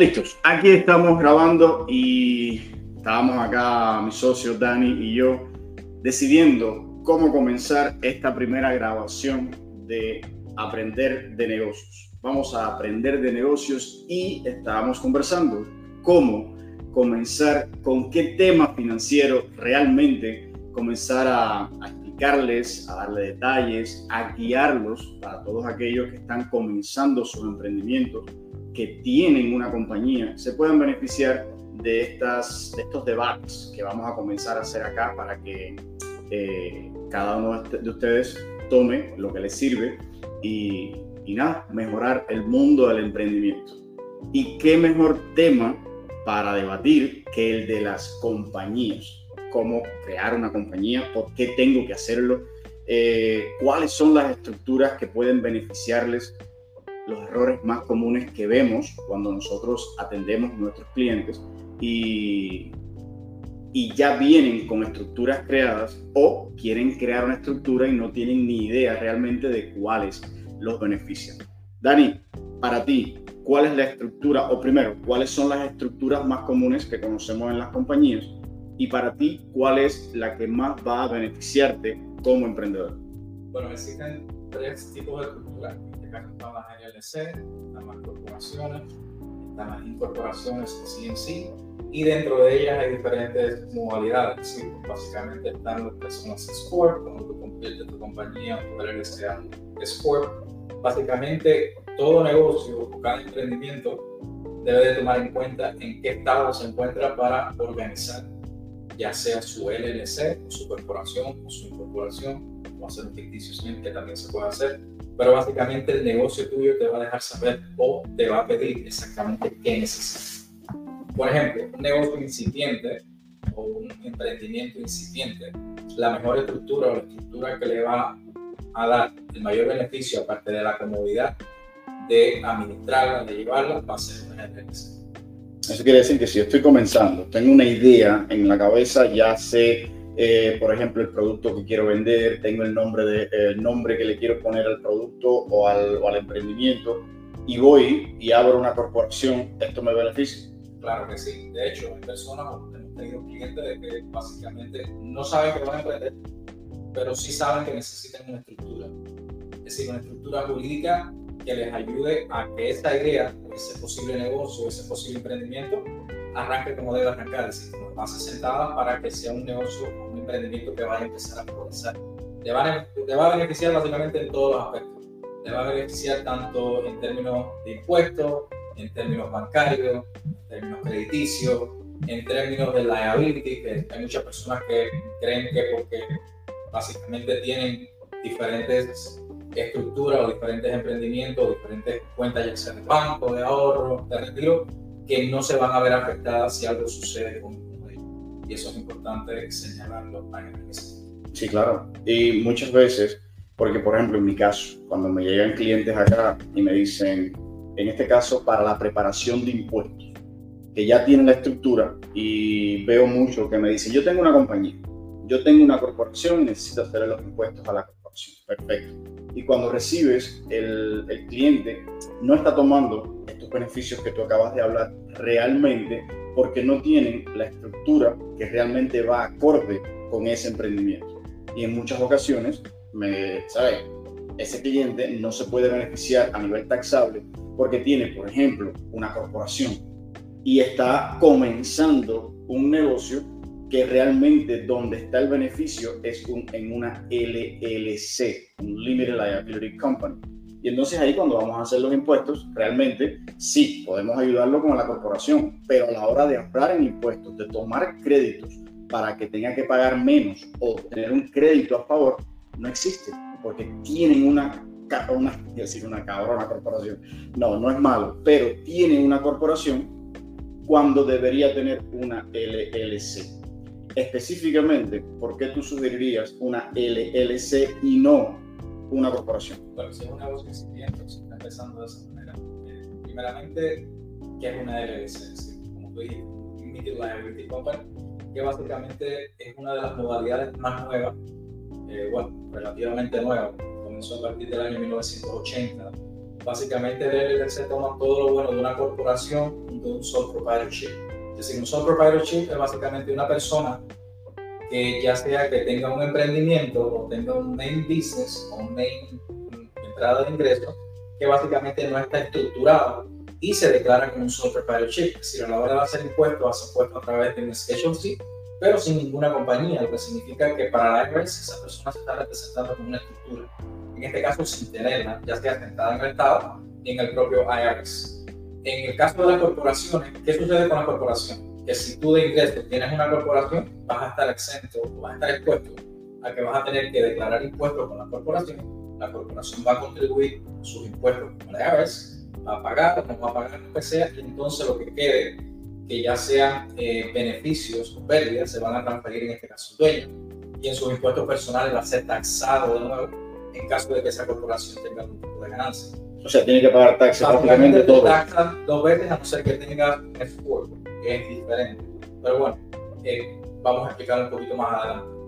Listos, aquí estamos grabando y estábamos acá, mi socio Dani y yo, decidiendo cómo comenzar esta primera grabación de aprender de negocios. Vamos a aprender de negocios y estábamos conversando cómo comenzar, con qué tema financiero realmente comenzar a, a explicarles, a darle detalles, a guiarlos para todos aquellos que están comenzando sus emprendimientos que tienen una compañía se puedan beneficiar de, estas, de estos debates que vamos a comenzar a hacer acá para que eh, cada uno de ustedes tome lo que les sirve y, y nada, mejorar el mundo del emprendimiento. ¿Y qué mejor tema para debatir que el de las compañías? Cómo crear una compañía, por qué tengo que hacerlo, eh, cuáles son las estructuras que pueden beneficiarles los errores más comunes que vemos cuando nosotros atendemos a nuestros clientes y, y ya vienen con estructuras creadas o quieren crear una estructura y no tienen ni idea realmente de cuáles los benefician. Dani, para ti, ¿cuál es la estructura? O primero, ¿cuáles son las estructuras más comunes que conocemos en las compañías? Y para ti, ¿cuál es la que más va a beneficiarte como emprendedor? Bueno, existen tres tipos de estructuras están las LLC, están las corporaciones, están las incorporaciones CNC y dentro de ellas hay diferentes modalidades. ¿sí? Básicamente están las personas Sport, como tú conviertes tu compañía tu LLC a Sport. Básicamente todo negocio o cada emprendimiento debe de tomar en cuenta en qué estado se encuentra para organizar ya sea su LLC, o su corporación, o su incorporación, o hacer un ficticio que también se puede hacer, pero básicamente el negocio tuyo te va a dejar saber o te va a pedir exactamente qué necesitas. Por ejemplo, un negocio incipiente o un emprendimiento incipiente, la mejor estructura o la estructura que le va a dar el mayor beneficio, aparte de la comodidad de administrarla, de llevarla, va a ser una LLC. Eso quiere decir que si yo estoy comenzando, tengo una idea en la cabeza, ya sé eh, por ejemplo, el producto que quiero vender, tengo el nombre, de, el nombre que le quiero poner al producto o al, o al emprendimiento y voy y abro una corporación, ¿esto me beneficia? Claro que sí. De hecho, hay personas, hemos tenido clientes de que básicamente no saben que van a emprender, pero sí saben que necesitan una estructura. Es decir, una estructura jurídica que les ayude a que esa idea, ese posible negocio, ese posible emprendimiento, arranque como debe arrancar, es decir, como base sentada para que sea un negocio, un emprendimiento que vaya a empezar a progresar. Le va a, beneficiar básicamente en todos los aspectos. Le va a beneficiar tanto en términos de impuestos, en términos bancarios, en términos crediticios, en términos de liability, que hay muchas personas que creen que porque básicamente tienen diferentes estructuras o diferentes emprendimientos, diferentes cuentas ya sea de banco, de ahorro, de retiro, que no se van a ver afectadas si algo sucede con ellos. Y eso es importante señalarlo Sí, claro. Y muchas veces, porque por ejemplo en mi caso, cuando me llegan clientes acá y me dicen, en este caso para la preparación de impuestos, que ya tienen la estructura y veo mucho que me dicen, yo tengo una compañía, yo tengo una corporación y necesito hacer los impuestos a la corporación. Perfecto. Y cuando recibes el, el cliente, no está tomando beneficios que tú acabas de hablar realmente porque no tienen la estructura que realmente va acorde con ese emprendimiento. Y en muchas ocasiones, me, ¿sabes? Ese cliente no se puede beneficiar a nivel taxable porque tiene, por ejemplo, una corporación y está comenzando un negocio que realmente donde está el beneficio es en una LLC, un Limited Liability Company y entonces ahí cuando vamos a hacer los impuestos, realmente sí, podemos ayudarlo con la corporación, pero a la hora de ahorrar en impuestos, de tomar créditos para que tenga que pagar menos o tener un crédito a favor, no existe, porque tienen una, una, decir una cabrona corporación. No, no es malo, pero tienen una corporación cuando debería tener una LLC. Específicamente, ¿por qué tú sugerirías una LLC y no una corporación? Bueno, si es un negocio incipiente, si está empezando de esa manera, eh, primeramente, ¿qué es una LLC? como tú dijiste, Limited Liability Company, que básicamente es una de las modalidades más nuevas, eh, bueno, relativamente nueva, comenzó a partir del año 1980. Básicamente el LLC toma todo lo bueno de una corporación, a un sole proprietorship. Decir, un sole proprietorship es básicamente una persona que ya sea que tenga un emprendimiento o tenga un main business o un main entrada de ingresos que básicamente no está estructurado y se declara como un sole proprietorship. Es decir, a la hora de hacer impuestos, hace impuestos a través de un Schedule C, pero sin ninguna compañía, lo que significa que para la IRS esa persona se está representando como una estructura. En este caso, sin tenerla, ya sea sentada en el Estado ni en el propio IRS. En el caso de las corporaciones, ¿qué sucede con la corporación? Que si tú de ingresos tienes una corporación, vas a estar exento o vas a estar expuesto a que vas a tener que declarar impuestos con la corporación. La corporación va a contribuir sus impuestos con la IRS, va a pagar, no va a pagar lo que sea, y entonces lo que quede, que ya sean eh, beneficios o pérdidas, se van a transferir en este caso al dueño. Y en sus impuestos personales va a ser taxado de nuevo en caso de que esa corporación tenga algún tipo de ganancia. O sea, tiene que pagar taxes prácticamente todo. taxan dos veces a no ser que tenga esfuerzo, que es diferente. Pero bueno, eh, vamos a explicar un poquito más adelante.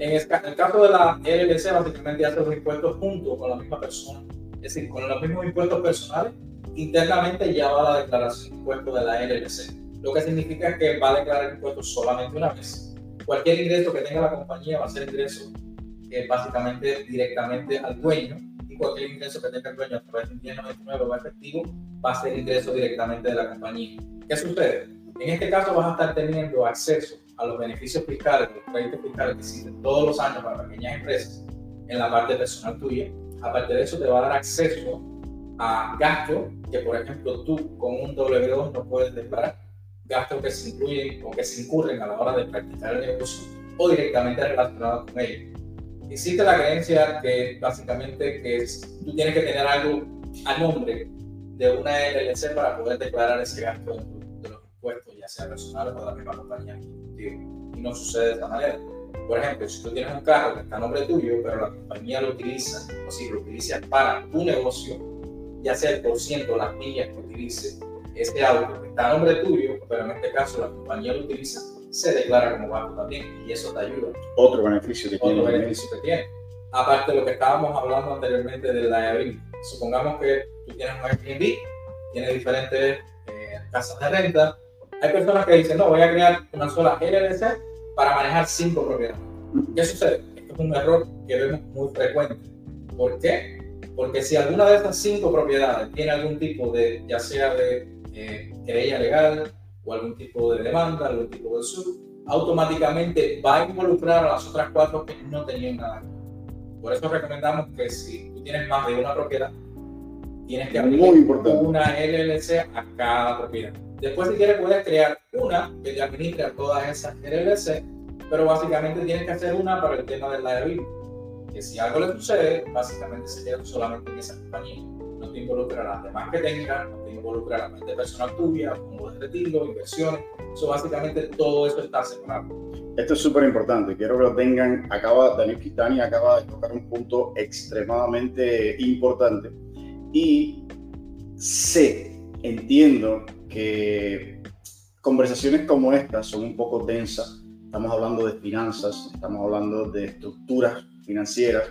En el, caso de la LLC, básicamente hace los impuestos junto con la misma persona, es decir, con los mismos impuestos personales, internamente ya va la declaración de impuestos de la LLC, lo que significa que va a declarar impuestos solamente una vez. Cualquier ingreso que tenga la compañía va a ser ingreso eh, básicamente directamente al dueño cualquier ingreso que tenga el dueño a través de un 1099 o efectivo va a ser ingreso directamente de la compañía. ¿Qué sucede? En este caso vas a estar teniendo acceso a los beneficios fiscales, los créditos fiscales que existen todos los años para pequeñas empresas en la parte personal tuya. Aparte de eso, te va a dar acceso a gastos que, por ejemplo, tú con un W2 no puedes declarar, gastos que se incluyen o que se incurren a la hora de practicar el negocio o directamente relacionados con ellos existe la creencia que básicamente que tú tienes que tener algo a nombre de una LLC para poder declarar ese gasto de, los impuestos, ya sea personal o de la misma compañía Y no sucede de esta manera. Por ejemplo, si tú tienes un carro que está a nombre tuyo, pero la compañía lo utiliza, o si lo utiliza para tu negocio, ya sea el por ciento, las millas que utilice ese auto que está a nombre tuyo, pero en este caso la compañía lo utiliza, se declara como banco también y eso te ayuda. Otro beneficio que Otro tiene. beneficio que tiene. Aparte de lo que estábamos hablando anteriormente del Airbnb. Supongamos que tú tienes un Airbnb, tienes diferentes eh, casas de renta. Hay personas que dicen, no, voy a crear una sola LLC para manejar cinco propiedades. ¿Qué sucede? Esto es un error que vemos muy frecuente. ¿Por qué? Porque si alguna de estas cinco propiedades tiene algún tipo de, ya sea de eh, querella legal, o algún tipo de demanda, algún tipo de sub, automáticamente va a involucrar a las otras cuatro que no tenían nada. Por eso recomendamos que si tú tienes más de una propiedad, tienes que abrir una LLC a cada propiedad. Después, si quieres, puedes crear una que te administre a todas esas LLC, pero básicamente tienes que hacer una para el tema del liability. Que si algo le sucede, básicamente se queda solamente en esa compañía no te involucra las demás que tengas, no te involucra la mente personal tuya, como de retiro, inversiones. Eso básicamente todo eso está separado. Esto es súper importante, quiero que lo tengan. Acaba, Daniel Quitani acaba de tocar un punto extremadamente importante y sé, entiendo que conversaciones como estas son un poco densas. Estamos hablando de finanzas, estamos hablando de estructuras financieras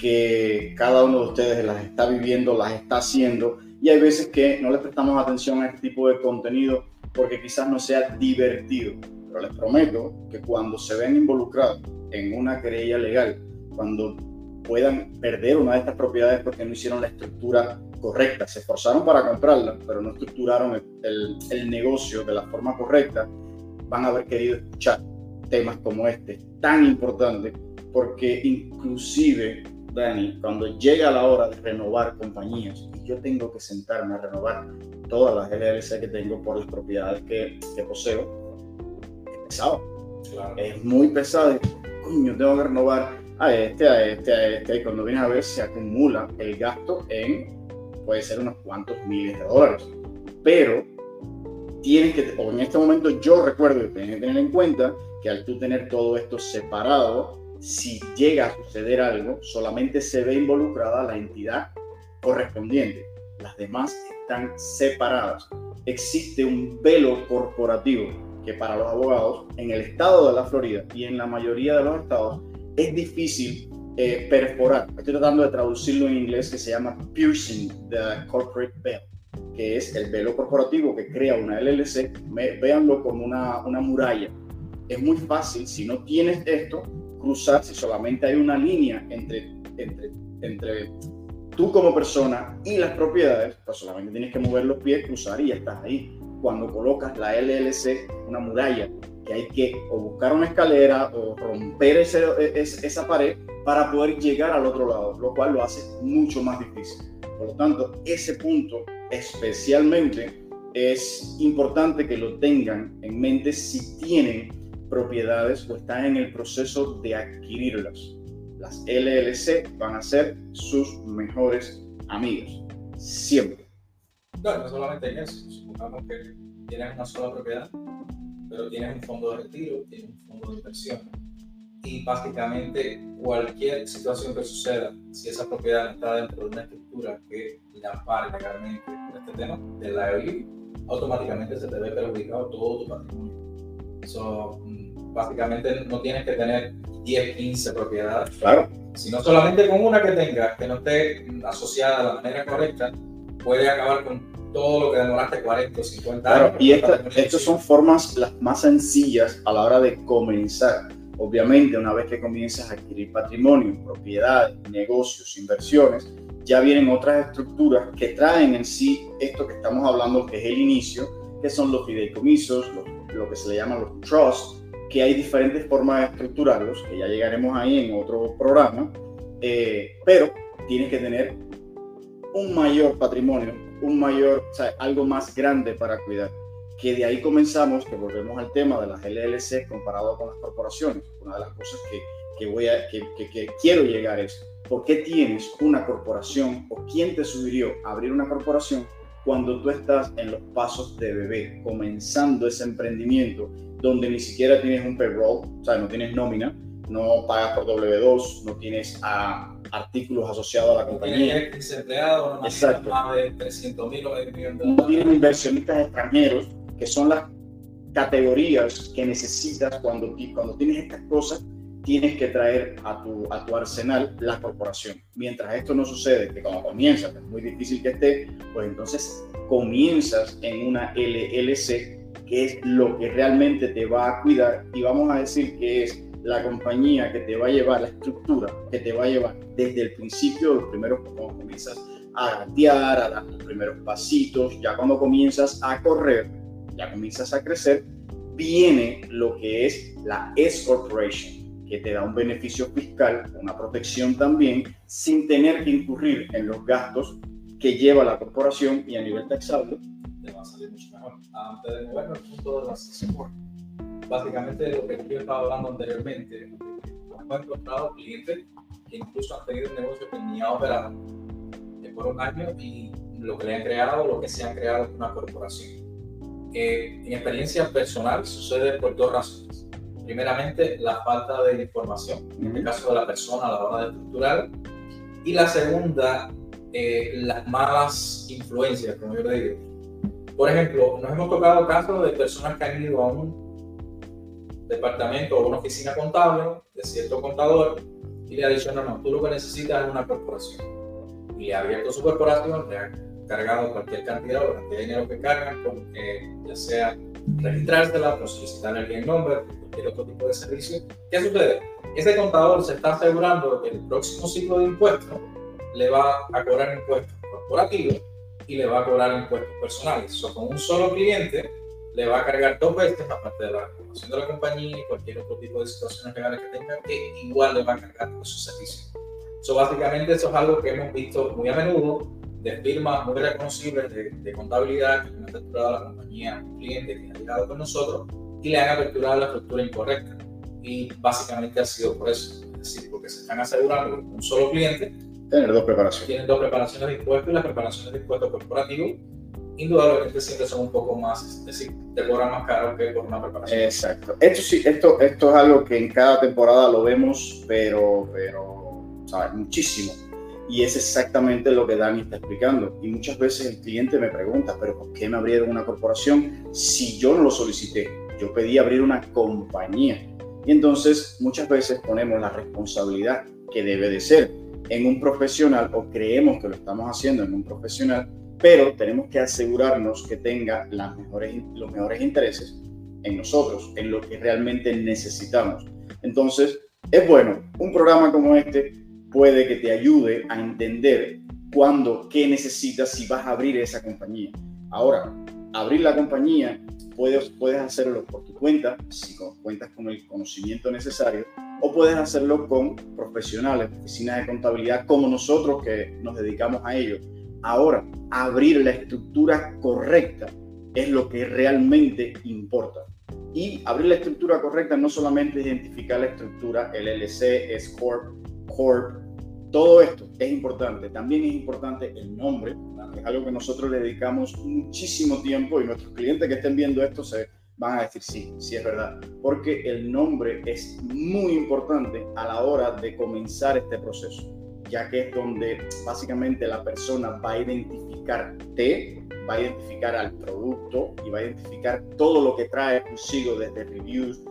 que cada uno de ustedes las está viviendo, las está haciendo y hay veces que no les prestamos atención a este tipo de contenido porque quizás no sea divertido. Pero les prometo que cuando se ven involucrados en una querella legal, cuando puedan perder una de estas propiedades porque no hicieron la estructura correcta, se esforzaron para comprarla, pero no estructuraron el, el negocio de la forma correcta, van a haber querido escuchar temas como este, tan importante, porque inclusive Dani, cuando llega la hora de renovar compañías y yo tengo que sentarme a renovar todas las LLC que tengo por las propiedades que, que poseo, es pesado. Es muy pesado. Coño, tengo que renovar a este, a este, a este. Y cuando vienes a ver, se acumula el gasto en, puede ser unos cuantos miles de dólares. Pero tienes que, o en este momento yo recuerdo que tienes que tener en cuenta que al tú tener todo esto separado, si llega a suceder algo, solamente se ve involucrada la entidad correspondiente. Las demás están separadas. Existe un velo corporativo que para los abogados en el estado de la Florida y en la mayoría de los estados es difícil eh, perforar. Estoy tratando de traducirlo en inglés que se llama piercing the corporate veil. que es el velo corporativo que crea una LLC, véanlo como una, una muralla. Es muy fácil, si no tienes esto, cruzar si solamente hay una línea entre, entre, entre tú como persona y las propiedades, pues solamente tienes que mover los pies, cruzar y ya estás ahí. Cuando colocas la LLC, una muralla, que hay que o buscar una escalera o romper ese, esa pared para poder llegar al otro lado, lo cual lo hace mucho más difícil. Por lo tanto, ese punto especialmente es importante que lo tengan en mente si tienen propiedades o están en el proceso de adquirirlas. Las LLC van a ser sus mejores amigos, siempre. No, no solamente en eso, supongamos que tienes una sola propiedad, pero tienes un fondo de retiro, tienes un fondo de inversión. Y básicamente cualquier situación que suceda, si esa propiedad está dentro de una estructura que la ampare legalmente por este tema de la automáticamente se te ve perjudicado todo tu patrimonio. So, mm, básicamente no tienes que tener 10, 15 propiedades. Claro. Sino solamente con una que tengas, que no esté asociada de la manera correcta, puede acabar con todo lo que demoraste 40 o 50 años. y estas son formas las más sencillas a la hora de comenzar. Obviamente, una vez que comienzas a adquirir patrimonio, propiedades, negocios, inversiones, ya vienen otras estructuras que traen en sí esto que estamos hablando, que es el inicio, que son los fideicomisos, lo, que se le llaman los trusts, que hay diferentes formas de estructurarlos, que ya llegaremos ahí en otro programa, eh, pero tienes que tener un mayor patrimonio, un mayor, o sea, algo más grande para cuidar. Que de ahí comenzamos, que volvemos al tema de las LLC comparado con las corporaciones. Una de las cosas que, que voy a, que, que, quiero llegar es, ¿por qué tienes una corporación o quién te sugirió abrir una corporación cuando tú estás en los pasos de bebé, comenzando ese emprendimiento donde ni siquiera tienes un payroll, o sea, no tienes nómina, no pagas por W2, no tienes a artículos asociados a la compañía. Tienes empleados, Exacto. más de 300 mil No tienes inversionistas extranjeros, que son las categorías que necesitas cuando, cuando tienes estas cosas, tienes que traer a tu, a tu arsenal la corporación. Mientras esto no sucede, que cuando comienzas, es muy difícil que esté, pues entonces comienzas en una LLC, que es lo que realmente te va a cuidar, y vamos a decir que es la compañía que te va a llevar, la estructura que te va a llevar desde el principio, los primeros, cuando comienzas a gatear, a dar los primeros pasitos, ya cuando comienzas a correr, ya comienzas a crecer, viene lo que es la S Corporation, que te da un beneficio fiscal, una protección también, sin tener que incurrir en los gastos que lleva la corporación y a nivel taxable. Te va a salir mucho mejor. Antes de movernos al punto de la básicamente lo que yo estaba hablando anteriormente. Hemos encontrado clientes que incluso han tenido un negocio que ni ha operado por un año y lo que le han creado, lo que se han creado es una corporación. Eh, en experiencia personal sucede por dos razones. Primeramente, la falta de información, en este caso de la persona a la hora de estructurar. Y la segunda, eh, las malas influencias, como yo le digo. Por ejemplo, nos hemos tocado casos de personas que han ido a un departamento o una oficina contable de cierto contador y le ha dicho, no, no, tú lo que necesitas es una corporación. Y le ha abierto su corporación, le ha cargado cualquier cantidad o cantidad de dinero que cargan, con, eh, ya sea registrársela, o solicitarle el nombre, cualquier otro tipo de servicio. ¿Qué sucede? Ese contador se está asegurando que el próximo ciclo de impuestos le va a cobrar impuestos corporativos y le va a cobrar impuestos personales. O con un solo cliente le va a cargar dos veces, aparte de la reclamación de la compañía y cualquier otro tipo de situaciones legales que tenga, que igual le va a cargar por su servicio. So, básicamente eso es algo que hemos visto muy a menudo de firmas muy reconocibles de, contabilidad que han aperturado la compañía a un cliente que ha llegado con nosotros y le han aperturado la estructura incorrecta. Y básicamente ha sido por eso, es decir, porque se están asegurando que un solo cliente tener dos preparaciones. Tienen dos preparaciones de impuestos y las preparaciones de impuestos corporativos indudablemente siempre son un poco más, es decir, te cobran más caro que por una preparación. Exacto. Esto sí, esto, esto es algo que en cada temporada lo vemos, pero, pero, ¿sabes? Muchísimo. Y es exactamente lo que Dani está explicando. Y muchas veces el cliente me pregunta, pero ¿por qué me abrieron una corporación si yo no lo solicité? Yo pedí abrir una compañía. Y entonces muchas veces ponemos la responsabilidad que debe de ser en un profesional o creemos que lo estamos haciendo en un profesional pero tenemos que asegurarnos que tenga los mejores intereses en nosotros, en lo que realmente necesitamos. Entonces, es bueno, un programa como este puede que te ayude a entender cuándo, qué necesitas si vas a abrir esa compañía. Ahora, abrir la compañía puedes, puedes hacerlo por tu cuenta, si cuentas con el conocimiento necesario, o puedes hacerlo con profesionales, oficinas de contabilidad como nosotros que nos dedicamos a ello. Ahora, abrir la estructura correcta es lo que realmente importa. Y abrir la estructura correcta no solamente identificar la estructura, LLC, S Corp, Corp, todo esto es importante. También es importante el nombre, es algo que nosotros le dedicamos muchísimo tiempo y nuestros clientes que estén viendo esto se van a decir sí, sí es verdad, porque el nombre es muy importante a la hora de comenzar este proceso, ya que es donde básicamente la persona va a identificarte, va a identificar al producto y va a identificar todo lo que trae consigo desde reviews,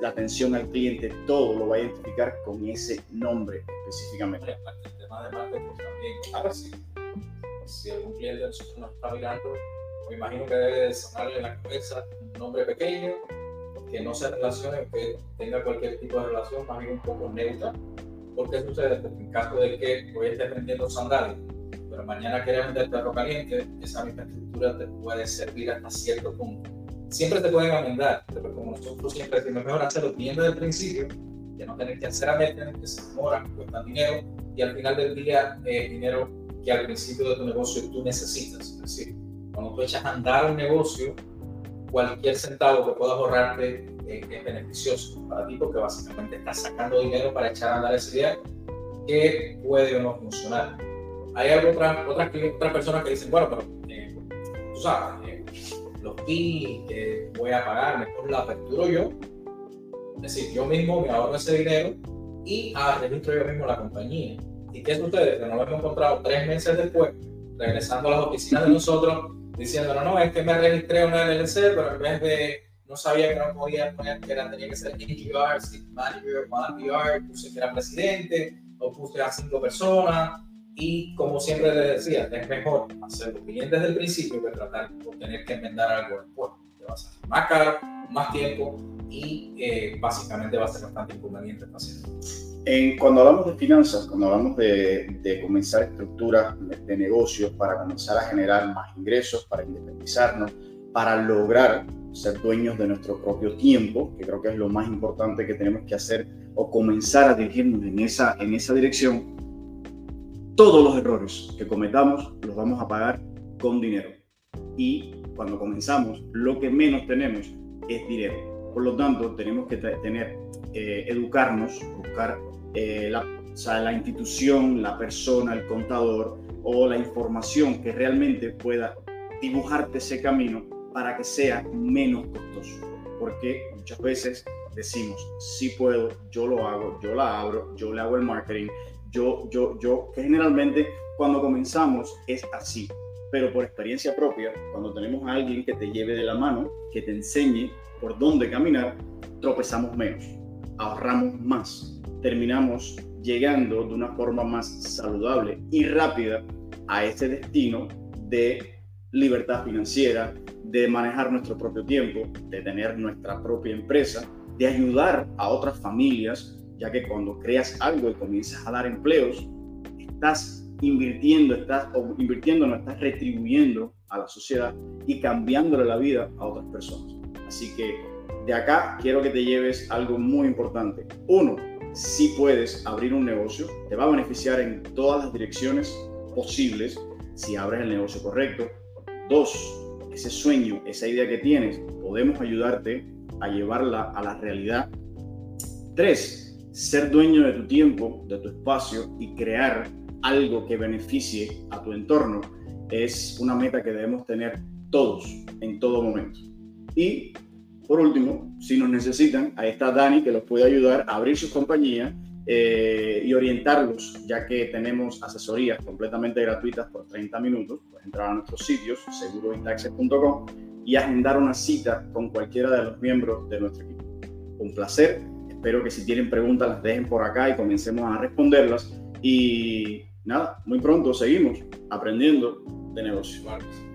la atención al cliente, todo lo va a identificar con ese nombre específicamente. El tema de marketing también. Ahora sí, si algún cliente nosotros nos está mirando, me imagino que debe sonarle en la cabeza un nombre pequeño, que no se relacione, que tenga cualquier tipo de relación, más bien un poco neutra. Porque sucede en caso de que hoy estés vendiendo sandalias, pero mañana quieres vender perro caliente, esa misma estructura te puede servir hasta cierto punto siempre te pueden amendar, pero como nosotros siempre decimos, mejor hacerlo bien desde el principio, que no tener que hacer a meter, que se demoran, cuestan dinero, y al final del día, eh, dinero que al principio de tu negocio tú necesitas. Es decir, cuando tú echas a andar un negocio, cualquier centavo que puedas ahorrarte eh, es beneficioso para ti porque básicamente estás sacando dinero para echar a andar esa idea que puede o no funcionar. Hay otras, otras, otras personas que dicen, bueno, pero eh, tú sabes, los fees que voy a pagar, mejor la aperturo yo. Es decir, yo mismo me ahorro ese dinero y ah, registro yo mismo la compañía. ¿Y qué sucede? Que nos lo hemos encontrado tres meses después, regresando a las oficinas de nosotros, diciendo, no, no, es que me registré una LLC, pero en vez de, no sabía que no podía poner que era, tenía que ser NGR, City Manager, PR, puse que era presidente, o puse a cinco personas, y como siempre le decía, es mejor hacerlo bien desde el principio que tratar de tener que enmendar algo después. Te vas a hacer más caro, más tiempo y eh, básicamente va a ser bastante inconveniente En, cuando hablamos de finanzas, cuando hablamos de, de comenzar estructuras de negocios para comenzar a generar más ingresos, para independizarnos, para lograr ser dueños de nuestro propio tiempo, que creo que es lo más importante que tenemos que hacer o comenzar a dirigirnos en esa, en esa dirección, todos los errores que cometamos los vamos a pagar con dinero. Y cuando comenzamos, lo que menos tenemos es dinero. Por lo tanto, tenemos que tener, eh, educarnos, buscar eh, la, institución, la persona, el contador o la información que realmente pueda dibujarte ese camino para que sea menos costoso. Porque muchas veces decimos, sí puedo, yo lo hago, yo la abro, yo le hago el marketing, yo, yo, yo, que generalmente cuando comenzamos es así, pero por experiencia propia, cuando tenemos a alguien que te lleve de la mano, que te enseñe por dónde caminar, tropezamos menos, ahorramos más, terminamos llegando de una forma más saludable y rápida a ese destino de libertad financiera, de manejar nuestro propio tiempo, de tener nuestra propia empresa, de ayudar a otras familias ya que cuando creas algo y comienzas a dar empleos, estás invirtiendo, estás invirtiendo, no estás retribuyendo a la sociedad y cambiándole la vida a otras personas. Así que de acá quiero que te lleves algo muy importante. Uno, si puedes abrir un negocio, te va a beneficiar en todas las direcciones posibles si abres el negocio correcto. Dos, ese sueño, esa idea que tienes, podemos ayudarte a llevarla a la realidad. Tres, ser dueño de tu tiempo, de tu espacio y crear algo que beneficie a tu entorno es una meta que debemos tener todos en todo momento. Y por último, si nos necesitan, ahí está Dani que los puede ayudar a abrir sus compañías eh, y orientarlos, ya que tenemos asesorías completamente gratuitas por 30 minutos. Puedes entrar a nuestros sitios, segurointaxes.com y agendar una cita con cualquiera de los miembros de nuestro equipo. Un placer Espero que si tienen preguntas las dejen por acá y comencemos a responderlas. Y nada, muy pronto seguimos aprendiendo de negocio. Claro que sí.